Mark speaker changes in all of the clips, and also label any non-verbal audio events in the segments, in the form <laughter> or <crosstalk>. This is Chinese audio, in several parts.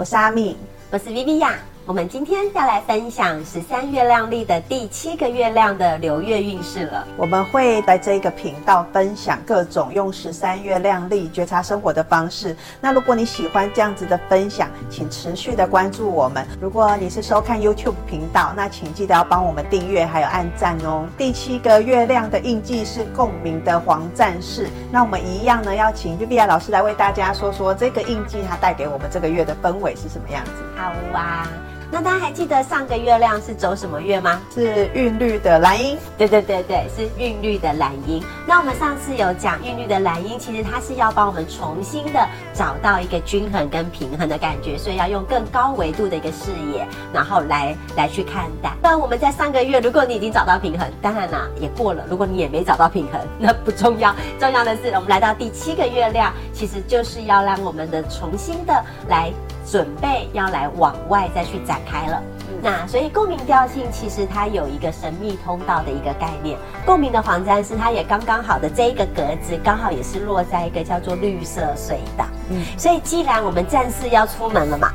Speaker 1: 我是阿敏，
Speaker 2: 我是 Viviya。我们今天要来分享十三月亮历的第七个月亮的流月运势了。
Speaker 1: 我们会在这个频道分享各种用十三月亮历觉察生活的方式。那如果你喜欢这样子的分享，请持续的关注我们。如果你是收看 YouTube 频道，那请记得要帮我们订阅还有按赞哦。第七个月亮的印记是共鸣的黄战士。那我们一样呢，要请 Viviya 老师来为大家说说这个印记它带给我们这个月的氛围是什么样子。
Speaker 2: 好啊。那大家还记得上个月亮是走什么月吗？
Speaker 1: 是韵律的蓝音。
Speaker 2: 对对对对，是韵律的蓝音。那我们上次有讲韵律的蓝音，其实它是要帮我们重新的找到一个均衡跟平衡的感觉，所以要用更高维度的一个视野，然后来来去看待。那我们在上个月，如果你已经找到平衡，当然啦也过了；如果你也没找到平衡，那不重要。重要的是，我们来到第七个月亮，其实就是要让我们的重新的来。准备要来往外再去展开了，那所以共鸣调性其实它有一个神秘通道的一个概念。共鸣的黄战士它也刚刚好的这一个格子，刚好也是落在一个叫做绿色隧道。嗯，所以既然我们战士要出门了嘛，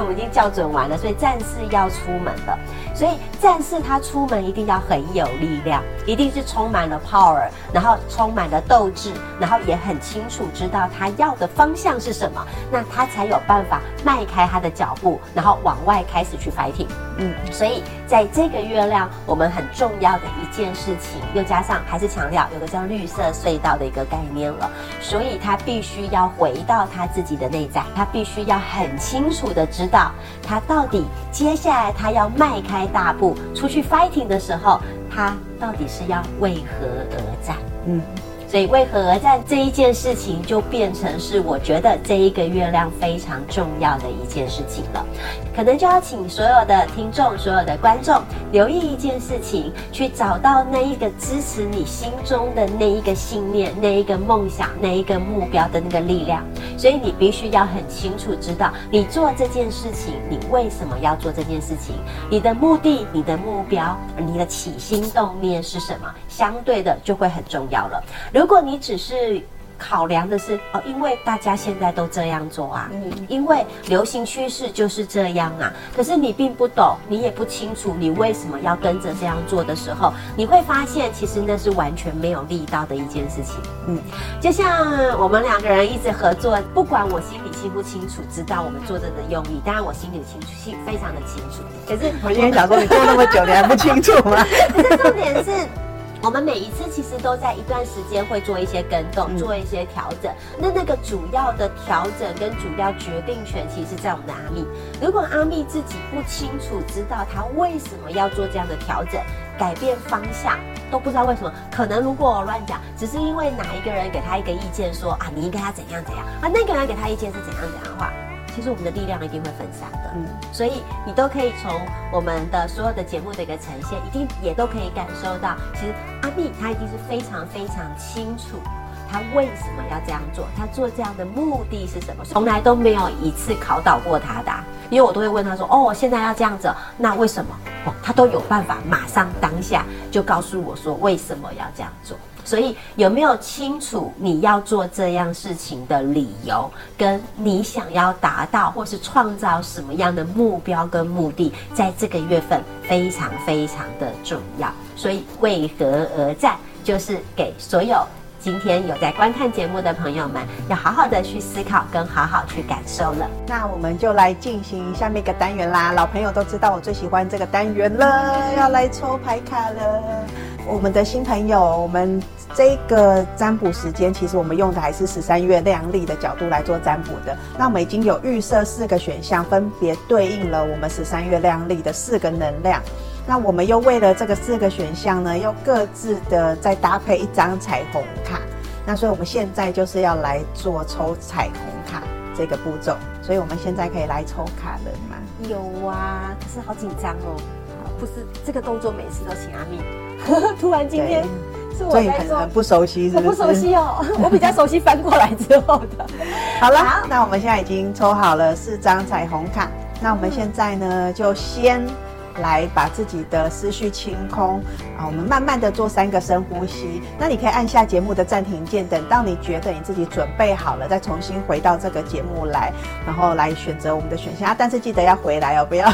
Speaker 2: 我们已经校准完了，所以战士要出门了。所以战士他出门一定要很有力量，一定是充满了 power，然后充满了斗志，然后也很清楚知道他要的方向是什么，那他才有办法迈开他的脚步，然后往外开始去 fighting。嗯，所以在这个月亮，我们很重要的一件事情，又加上还是强调有个叫绿色隧道的一个概念了，所以他必须要回到他自己的内在，他必须要很清楚的知道，他到底接下来他要迈开。大步出去 fighting 的时候，他到底是要为何而战？嗯。所以为何而战这一件事情就变成是我觉得这一个月亮非常重要的一件事情了，可能就要请所有的听众、所有的观众留意一件事情，去找到那一个支持你心中的那一个信念、那一个梦想、那一个目标的那个力量。所以你必须要很清楚知道，你做这件事情，你为什么要做这件事情？你的目的、你的目标、你的起心动念是什么？相对的就会很重要了。如果你只是考量的是哦，因为大家现在都这样做啊，嗯，因为流行趋势就是这样啊，可是你并不懂，你也不清楚你为什么要跟着这样做的时候，你会发现其实那是完全没有力道的一件事情。嗯，就像我们两个人一直合作，不管我心里清不清楚，知道我们做这个的用意，当然我心里清楚，心非常的清楚。可是
Speaker 1: 我今天想说，你做那么久，你还不清楚吗？
Speaker 2: 可是重点是。<laughs> 我们每一次其实都在一段时间会做一些更动，做一些调整。那那个主要的调整跟主要决定权，其实是在我们的阿密。如果阿密自己不清楚知道他为什么要做这样的调整、改变方向，都不知道为什么，可能如果我乱讲，只是因为哪一个人给他一个意见说啊，你应该要怎样怎样啊，那个人给他意见是怎样怎样的话。其实我们的力量一定会分散的，嗯，所以你都可以从我们的所有的节目的一个呈现，一定也都可以感受到，其实阿蜜他一定是非常非常清楚，他为什么要这样做，他做这样的目的是什么，从来都没有一次考倒过他的，因为我都会问他说，哦，现在要这样子，那为什么？哦，他都有办法马上当下就告诉我说为什么要这样做。所以有没有清楚你要做这样事情的理由，跟你想要达到或是创造什么样的目标跟目的，在这个月份非常非常的重要。所以为何而战，就是给所有今天有在观看节目的朋友们，要好好的去思考跟好好去感受了。
Speaker 1: 那我们就来进行下面一个单元啦。老朋友都知道我最喜欢这个单元了，要来抽牌卡了。我们的新朋友，我们。这个占卜时间，其实我们用的还是十三月亮历的角度来做占卜的。那我们已经有预设四个选项，分别对应了我们十三月亮历的四个能量。那我们又为了这个四个选项呢，又各自的再搭配一张彩虹卡。那所以我们现在就是要来做抽彩虹卡这个步骤。所以我们现在可以来抽卡了吗？
Speaker 2: 有啊，可是好紧张哦。不是这个动作每次都请阿密，<laughs> 突然今天。
Speaker 1: 所以很很不熟悉是不是？
Speaker 2: 我不熟悉哦，<laughs> 我比较熟悉翻过来之后的。<laughs>
Speaker 1: 好了，好，那我们现在已经抽好了四张彩虹卡。那我们现在呢，就先来把自己的思绪清空啊。我们慢慢的做三个深呼吸。那你可以按下节目的暂停键，等到你觉得你自己准备好了，再重新回到这个节目来，然后来选择我们的选项。啊但是记得要回来哦，不要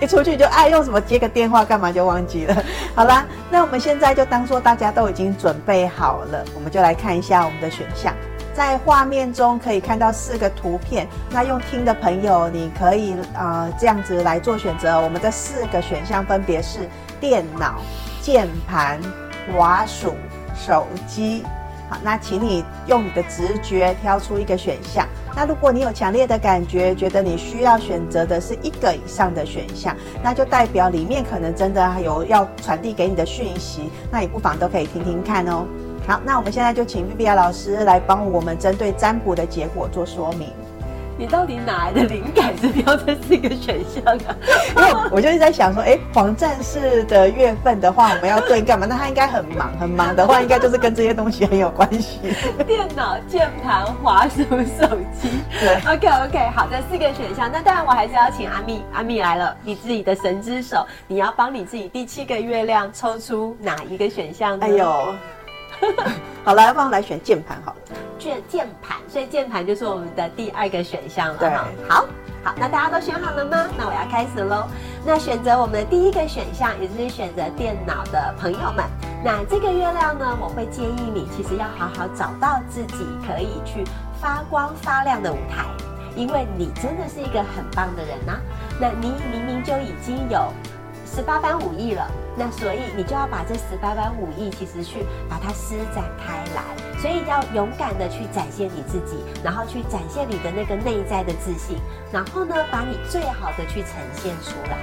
Speaker 1: 一 <laughs> <laughs> 出去就爱用什么接个电话干嘛就忘记了。好啦，那我们现在就当做大家都已经准备好了，我们就来看一下我们的选项。在画面中可以看到四个图片，那用听的朋友，你可以呃这样子来做选择。我们这四个选项分别是电脑、键盘、滑鼠、手机。好，那请你用你的直觉挑出一个选项。那如果你有强烈的感觉，觉得你需要选择的是一个以上的选项，那就代表里面可能真的有要传递给你的讯息。那你不妨都可以听听看哦。好，那我们现在就请 Vivian 老师来帮我们针对占卜的结果做说明。
Speaker 2: 你到底哪来的灵感 <laughs> 是标这四个选项啊？
Speaker 1: 因为我就一直在想说，哎，黄战士的月份的话，我们要对干嘛？那他应该很忙，很忙的话，应该就是跟这些东西很有关系。<laughs>
Speaker 2: 电脑、键盘、滑鼠、手机。<laughs> 对，OK OK，好的，四个选项。那当然，我还是要请阿蜜，阿蜜来了，你自己的神之手，你要帮你自己第七个月亮抽出哪一个选项呢？
Speaker 1: 哎呦！<laughs> 好了，要不然来选键盘好了。
Speaker 2: 键键盘，所以键盘就是我们的第二个选项了。
Speaker 1: 对，
Speaker 2: 好，好，那大家都选好了吗？那我要开始喽。那选择我们的第一个选项，也就是选择电脑的朋友们，那这个月亮呢，我会建议你，其实要好好找到自己可以去发光发亮的舞台，因为你真的是一个很棒的人呐、啊。那你明明就已经有十八般武艺了。那所以你就要把这十八般武艺，其实去把它施展开来，所以要勇敢的去展现你自己，然后去展现你的那个内在的自信，然后呢，把你最好的去呈现出来。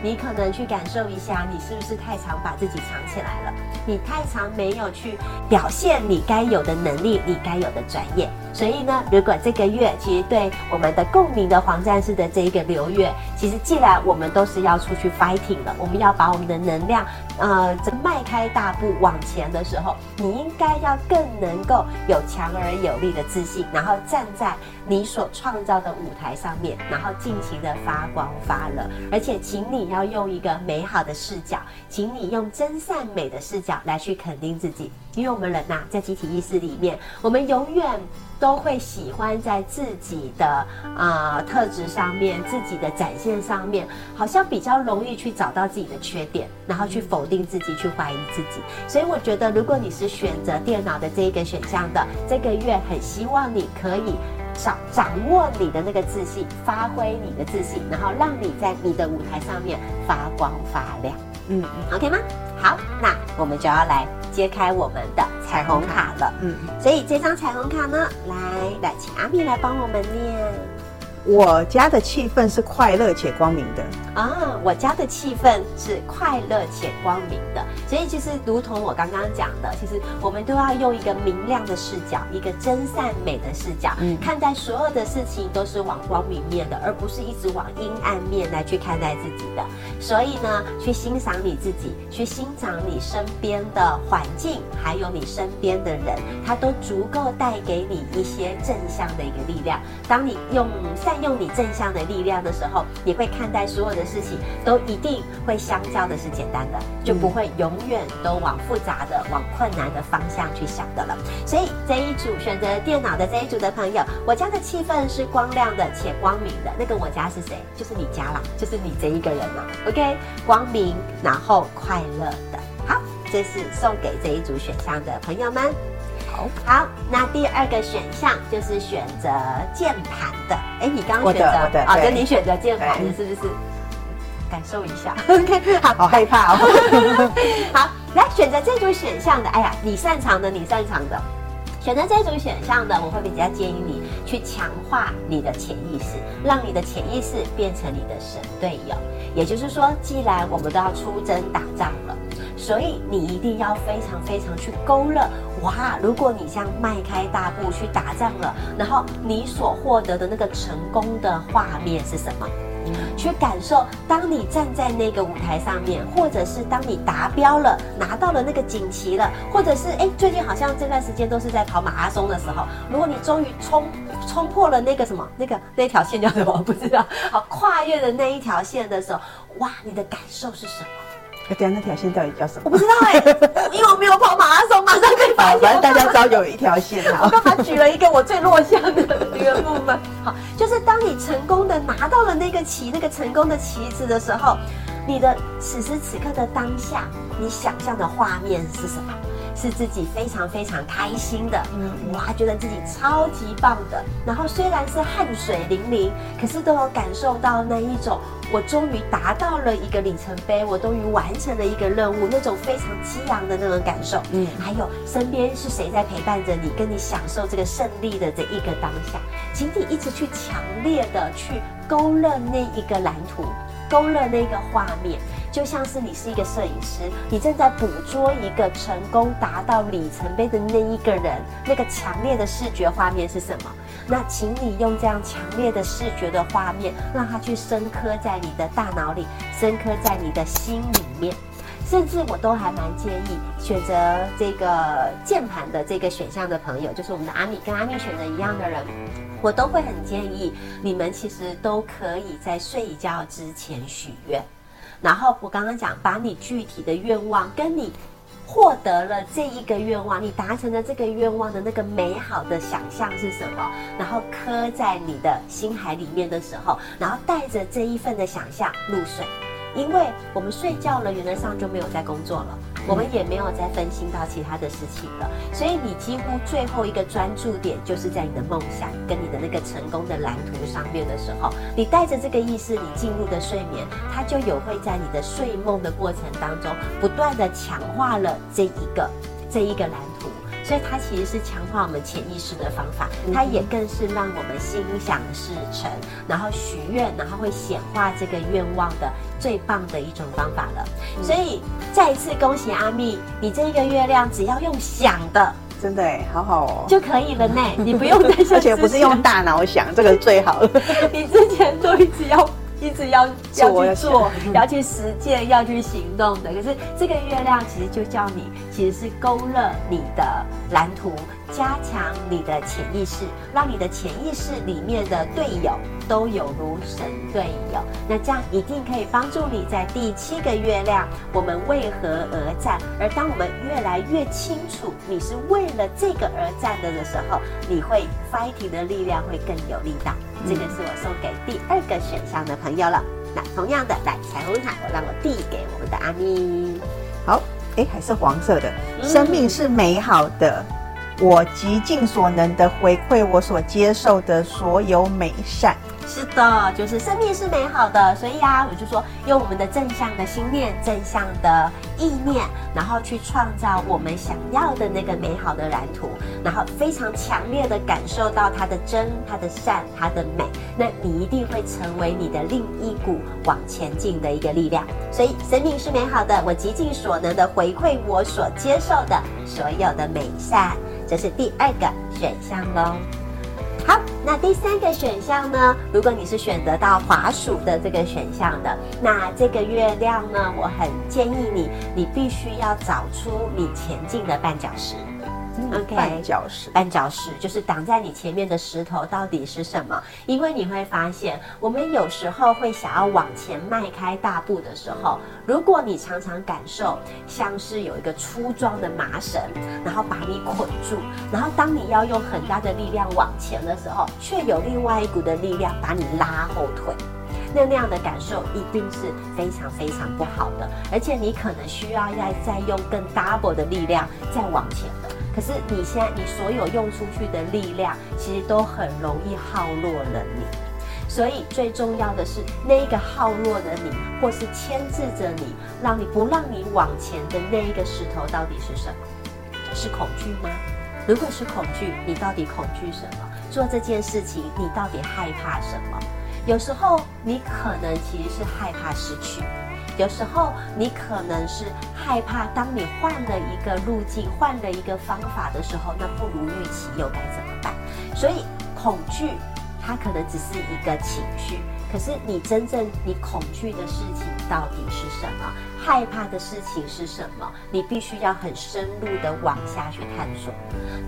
Speaker 2: 你可能去感受一下，你是不是太常把自己藏起来了？你太常没有去表现你该有的能力，你该有的专业。所以呢，如果这个月其实对我们的共鸣的黄战士的这一个流月，其实既然我们都是要出去 fighting 了，我们要把我们的能量，呃，迈开大步往前的时候，你应该要更能够有强而有力的自信，然后站在你所创造的舞台上面，然后尽情的发光发热，而且请你。要用一个美好的视角，请你用真善美的视角来去肯定自己，因为我们人呐、啊，在集体意识里面，我们永远都会喜欢在自己的啊、特质上面、自己的展现上面，好像比较容易去找到自己的缺点，然后去否定自己、去怀疑自己。所以我觉得，如果你是选择电脑的这一个选项的，这个月很希望你可以。掌掌握你的那个自信，发挥你的自信，然后让你在你的舞台上面发光发亮。嗯，OK 吗？好，那我们就要来揭开我们的彩虹卡了。嗯，所以这张彩虹卡呢，来来，请阿咪来帮我们念。
Speaker 1: 我家的气氛是快乐且光明的
Speaker 2: 啊！我家的气氛是快乐且光明的，所以其实如同我刚刚讲的，其实我们都要用一个明亮的视角，一个真善美的视角，嗯，看待所有的事情都是往光明面的，而不是一直往阴暗面来去看待自己的。所以呢，去欣赏你自己，去欣赏你身边的环境，还有你身边的人，它都足够带给你一些正向的一个力量。当你用善用你正向的力量的时候，你会看待所有的事情都一定会相较的是简单的，就不会永远都往复杂的、往困难的方向去想的了。所以这一组选择电脑的这一组的朋友，我家的气氛是光亮的且光明的。那个我家是谁？就是你家啦，就是你这一个人啦。OK，光明，然后快乐的。好，这是送给这一组选项的朋友们。好，那第二个选项就是选择键盘的。哎，你刚刚选择啊，跟你选择键盘的是不是？感受一下，<laughs> OK，好，好害怕哦。<laughs> 好，来选择这组选项的。哎呀，你擅长的，你擅长的，选择这组选项的，我会比较建议你去强化你的潜意识，让你的潜意识变成你的神队友。也就是说，既然我们都要出征打仗了。所以你一定要非常非常去勾勒哇！如果你这样迈开大步去打仗了，然后你所获得的那个成功的画面是什么？去感受，当你站在那个舞台上面，或者是当你达标了，拿到了那个锦旗了，或者是哎，最近好像这段时间都是在跑马拉松的时候，如果你终于冲冲破了那个什么那个那条线叫什么不知道，好跨越的那一条线的时候，哇，你的感受是什么？
Speaker 1: 对啊，那条线到底叫什么？
Speaker 2: 我不知道哎、欸，<laughs> 因为我没有跑马拉松，马上可以发现。
Speaker 1: 反正大家知道有一条线啊。
Speaker 2: 我刚刚举了一个我最弱项的一个部分。好，就是当你成功的拿到了那个旗，那个成功的旗子的时候，你的此时此刻的当下，你想象的画面是什么？是自己非常非常开心的，嗯，哇，觉得自己超级棒的。然后虽然是汗水淋漓，可是都有感受到那一种，我终于达到了一个里程碑，我终于完成了一个任务，那种非常激昂的那种感受。嗯，还有身边是谁在陪伴着你，跟你享受这个胜利的这一个当下，请你一直去强烈的去勾勒那一个蓝图，勾勒那个画面。就像是你是一个摄影师，你正在捕捉一个成功达到里程碑的那一个人，那个强烈的视觉画面是什么？那请你用这样强烈的视觉的画面，让它去深刻在你的大脑里，深刻在你的心里面。甚至我都还蛮建议选择这个键盘的这个选项的朋友，就是我们的阿米跟阿米选择一样的人，我都会很建议你们其实都可以在睡觉之前许愿。然后我刚刚讲，把你具体的愿望跟你获得了这一个愿望，你达成了这个愿望的那个美好的想象是什么？然后刻在你的心海里面的时候，然后带着这一份的想象入睡，因为我们睡觉了，原则上就没有在工作了。我们也没有再分心到其他的事情了，所以你几乎最后一个专注点就是在你的梦想跟你的那个成功的蓝图上面的时候，你带着这个意识，你进入的睡眠，它就有会在你的睡梦的过程当中，不断的强化了这一个这一个蓝图。所以它其实是强化我们潜意识的方法，它也更是让我们心想事成，然后许愿，然后会显化这个愿望的最棒的一种方法了。所以再一次恭喜阿蜜，你这个月亮只要用想的，
Speaker 1: 真的哎，好好哦，
Speaker 2: 就可以了呢。你不用再 <laughs> 想，
Speaker 1: 而且不是用大脑想，这个最好了。<laughs>
Speaker 2: 你之前都一直要。一直要要去做，要去实践，<laughs> 要去行动的。可是这个月亮其实就叫你，其实是勾勒你的蓝图，加强你的潜意识，让你的潜意识里面的队友都有如神队友。那这样一定可以帮助你在第七个月亮，我们为何而战？而当我们越来越清楚你是为了这个而战的的时候，你会 fighting 的力量会更有力道。这个是我送给第二个选项的朋友了。那同样的，来彩虹卡，我让我递给我们的阿咪。
Speaker 1: 好，哎，还是黄色的。生命是美好的，我极尽所能的回馈我所接受的所有美善。
Speaker 2: 是的，就是生命是美好的，所以啊，我就说用我们的正向的心念、正向的意念，然后去创造我们想要的那个美好的蓝图，然后非常强烈的感受到它的真、它的善、它的美，那你一定会成为你的另一股往前进的一个力量。所以，生命是美好的，我极尽所能的回馈我所接受的所有的美善，这是第二个选项喽。好，那第三个选项呢？如果你是选择到滑鼠的这个选项的，那这个月亮呢，我很建议你，你必须要找出你前进的绊脚石。OK，绊脚石，绊脚石就是挡在你前面的石头到底是什么？因为你会发现，我们有时候会想要往前迈开大步的时候，如果你常常感受像是有一个粗壮的麻绳，然后把你捆住，然后当你要用很大的力量往前的时候，却有另外一股的力量把你拉后腿，那那样的感受一定是非常非常不好的，而且你可能需要要再用更 double 的力量再往前的。可是你现在，你所有用出去的力量，其实都很容易耗弱了你。所以最重要的是，那一个耗弱的你，或是牵制着你，让你不让你往前的那一个石头，到底是什么？是恐惧吗？如果是恐惧，你到底恐惧什么？做这件事情，你到底害怕什么？有时候你可能其实是害怕失去。有时候你可能是害怕，当你换了一个路径、换了一个方法的时候，那不如预期又该怎么办？所以恐惧它可能只是一个情绪，可是你真正你恐惧的事情到底是什么？害怕的事情是什么？你必须要很深入的往下去探索。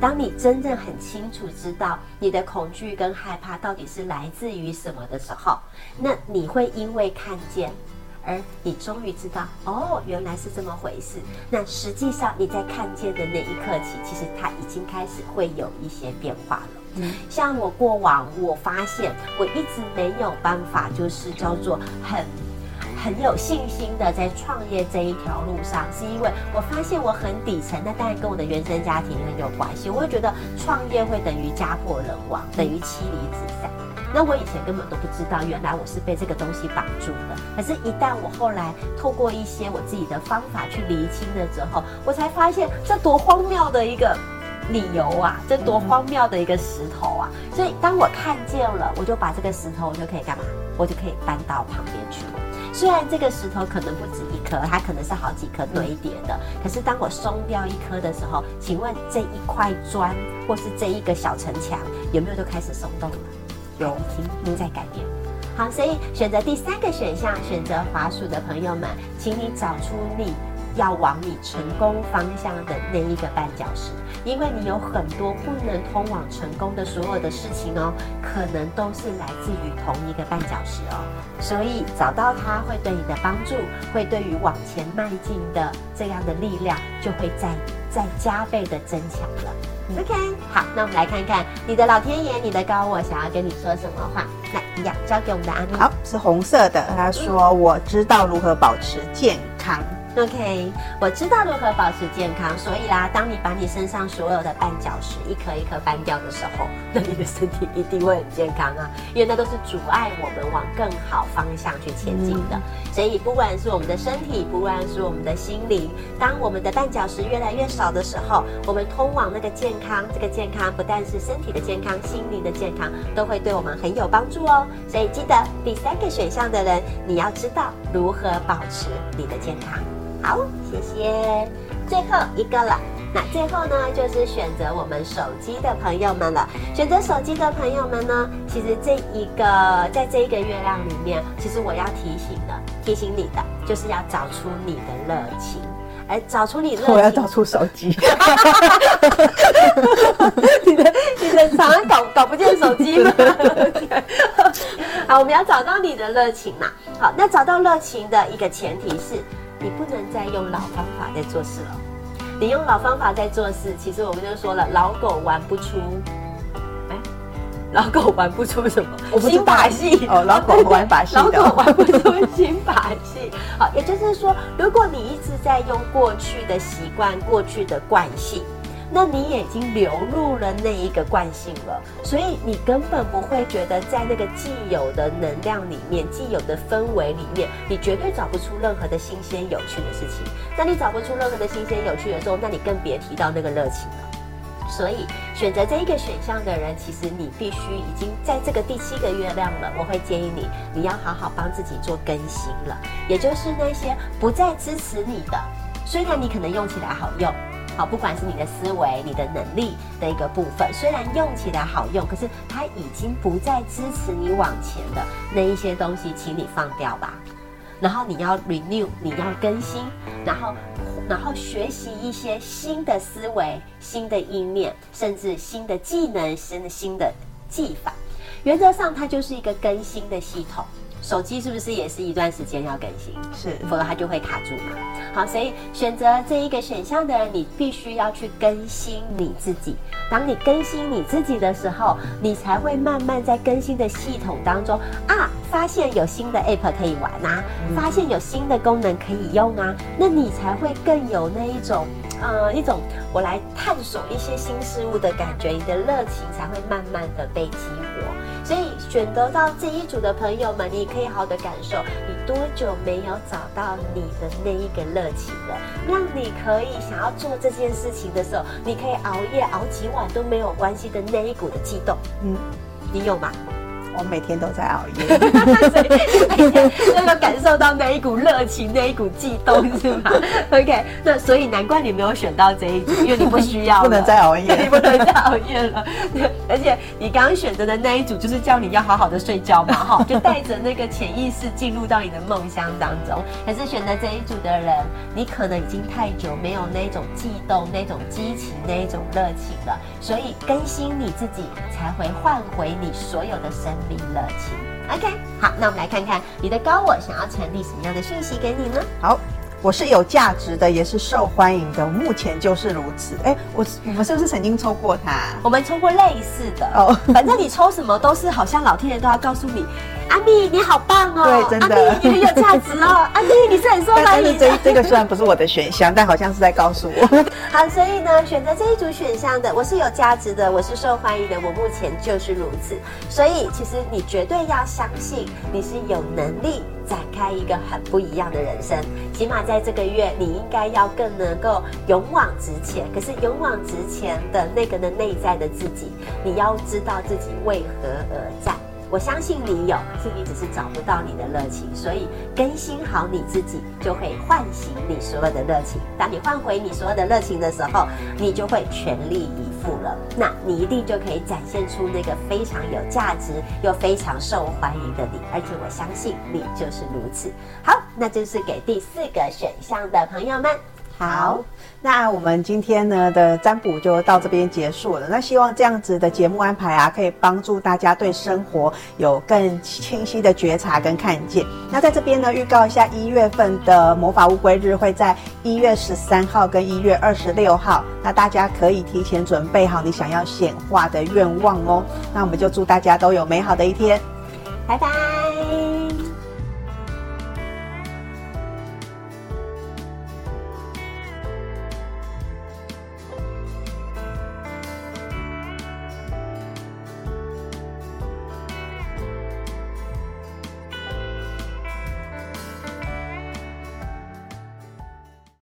Speaker 2: 当你真正很清楚知道你的恐惧跟害怕到底是来自于什么的时候，那你会因为看见。而你终于知道，哦，原来是这么回事。那实际上你在看见的那一刻起，其实它已经开始会有一些变化了。嗯，像我过往，我发现我一直没有办法，就是叫做很很有信心的在创业这一条路上，是因为我发现我很底层，那当然跟我的原生家庭很有关系。我会觉得创业会等于家破人亡，等于妻离子散。那我以前根本都不知道，原来我是被这个东西绑住的。可是，一旦我后来透过一些我自己的方法去厘清了之后，我才发现这多荒谬的一个理由啊！这多荒谬的一个石头啊！所以，当我看见了，我就把这个石头，我就可以干嘛？我就可以搬到旁边去了。虽然这个石头可能不止一颗，它可能是好几颗堆叠的。可是，当我松掉一颗的时候，请问这一块砖或是这一个小城墙有没有就开始松动了？有已经在改变，好，所以选择第三个选项，选择滑鼠的朋友们，请你找出你要往你成功方向的那一个绊脚石，因为你有很多不能通往成功的所有的事情哦，可能都是来自于同一个绊脚石哦，所以找到它会对你的帮助，会对于往前迈进的这样的力量，就会再再加倍的增强了。OK，好，那我们来看看你的老天爷、你的高我想要跟你说什么话。来，一样交给我们的阿咪。
Speaker 1: 好，是红色的。他说：“我知道如何保持健康。”
Speaker 2: OK，我知道如何保持健康，所以啦，当你把你身上所有的绊脚石一颗一颗搬掉的时候，<laughs> 那你的身体一定会很健康啊，因为那都是阻碍我们往更好方向去前进的。嗯、所以，不管是我们的身体，不管是我们的心灵，当我们的绊脚石越来越少的时候，我们通往那个健康，这个健康不但是身体的健康，心灵的健康都会对我们很有帮助哦。所以，记得第三个选项的人，你要知道如何保持你的健康。好，谢谢。最后一个了，那最后呢，就是选择我们手机的朋友们了。选择手机的朋友们呢，其实这一个在这一个月亮里面，其实我要提醒的，提醒你的，就是要找出你的热情，而找出你热情。<laughs>
Speaker 1: 我要找出手机。<laughs>
Speaker 2: 你的你的常常搞搞不见手机吗？<laughs> 好，我们要找到你的热情嘛。好，那找到热情的一个前提是。你不能再用老方法在做事了。你用老方法在做事，其实我们就说了，老狗玩不出，哎，老狗玩不出什么新把戏
Speaker 1: 哦，老狗玩把戏，
Speaker 2: 老狗玩不出新把戏。好，也就是说，如果你一直在用过去的习惯、过去的惯性。那你也已经流入了那一个惯性了，所以你根本不会觉得在那个既有的能量里面、既有的氛围里面，你绝对找不出任何的新鲜有趣的事情。那你找不出任何的新鲜有趣的时候，那你更别提到那个热情了。所以选择这一个选项的人，其实你必须已经在这个第七个月亮了。我会建议你，你要好好帮自己做更新了，也就是那些不再支持你的，虽然你可能用起来好用。好，不管是你的思维、你的能力的一个部分，虽然用起来好用，可是它已经不再支持你往前的那一些东西，请你放掉吧。然后你要 renew，你要更新，然后然后学习一些新的思维、新的意念，甚至新的技能、新的新的技法。原则上，它就是一个更新的系统。手机是不是也是一段时间要更新？
Speaker 1: 是，
Speaker 2: 否则它就会卡住嘛。好，所以选择这一个选项的人，你必须要去更新你自己。当你更新你自己的时候，你才会慢慢在更新的系统当中啊，发现有新的 app 可以玩啊，发现有新的功能可以用啊，那你才会更有那一种呃一种我来探索一些新事物的感觉，你的热情才会慢慢的被激活。所以选择到这一组的朋友们，你可以好好的感受，你多久没有找到你的那一个热情了？让你可以想要做这件事情的时候，你可以熬夜熬几晚都没有关系的那一股的悸动，嗯，你有吗？
Speaker 1: 我每天都在熬夜，
Speaker 2: 每天都有感受到那一股热情，那一股悸动，是吗？<laughs> OK，那所以难怪你没有选到这一组，因为你不需要，<laughs>
Speaker 1: 不能再熬夜，<laughs>
Speaker 2: 你不能再熬夜了。而且你刚刚选择的那一组，就是叫你要好好的睡觉嘛，哈，就带着那个潜意识进入到你的梦乡当中。可是选择这一组的人，你可能已经太久没有那种悸动、那种激情、那一种热情了，所以更新你自己，才会换回你所有的生命热情。OK，好，那我们来看看你的高我想要传递什么样的讯息给你呢？
Speaker 1: 好。我是有价值的，也是受欢迎的，目前就是如此。哎，我我们是不是曾经抽过它？
Speaker 2: 我们抽过类似的哦。反正你抽什么都是，好像老天爷都要告诉你，阿蜜你好棒哦，
Speaker 1: 对，真的，
Speaker 2: 阿蜜你很有价值哦，<laughs> 阿蜜你是很受欢迎的。
Speaker 1: 但是这这个虽然不是我的选项，但好像是在告诉我。<laughs>
Speaker 2: 好，所以呢，选择这一组选项的，我是有价值的，我是受欢迎的，我目前就是如此。所以其实你绝对要相信，你是有能力。展开一个很不一样的人生，起码在这个月，你应该要更能够勇往直前。可是勇往直前的那个的内在的自己，你要知道自己为何而战。我相信你有，可是你只是找不到你的热情，所以更新好你自己，就会唤醒你所有的热情。当你换回你所有的热情的时候，你就会全力以赴了。那你一定就可以展现出那个非常有价值又非常受欢迎的你，而且我相信你就是如此。好，那就是给第四个选项的朋友们。
Speaker 1: 好，那我们今天呢的占卜就到这边结束了。那希望这样子的节目安排啊，可以帮助大家对生活有更清晰的觉察跟看见。那在这边呢，预告一下一月份的魔法乌龟日会在一月十三号跟一月二十六号，那大家可以提前准备好你想要显化的愿望哦。那我们就祝大家都有美好的一天，
Speaker 2: 拜拜。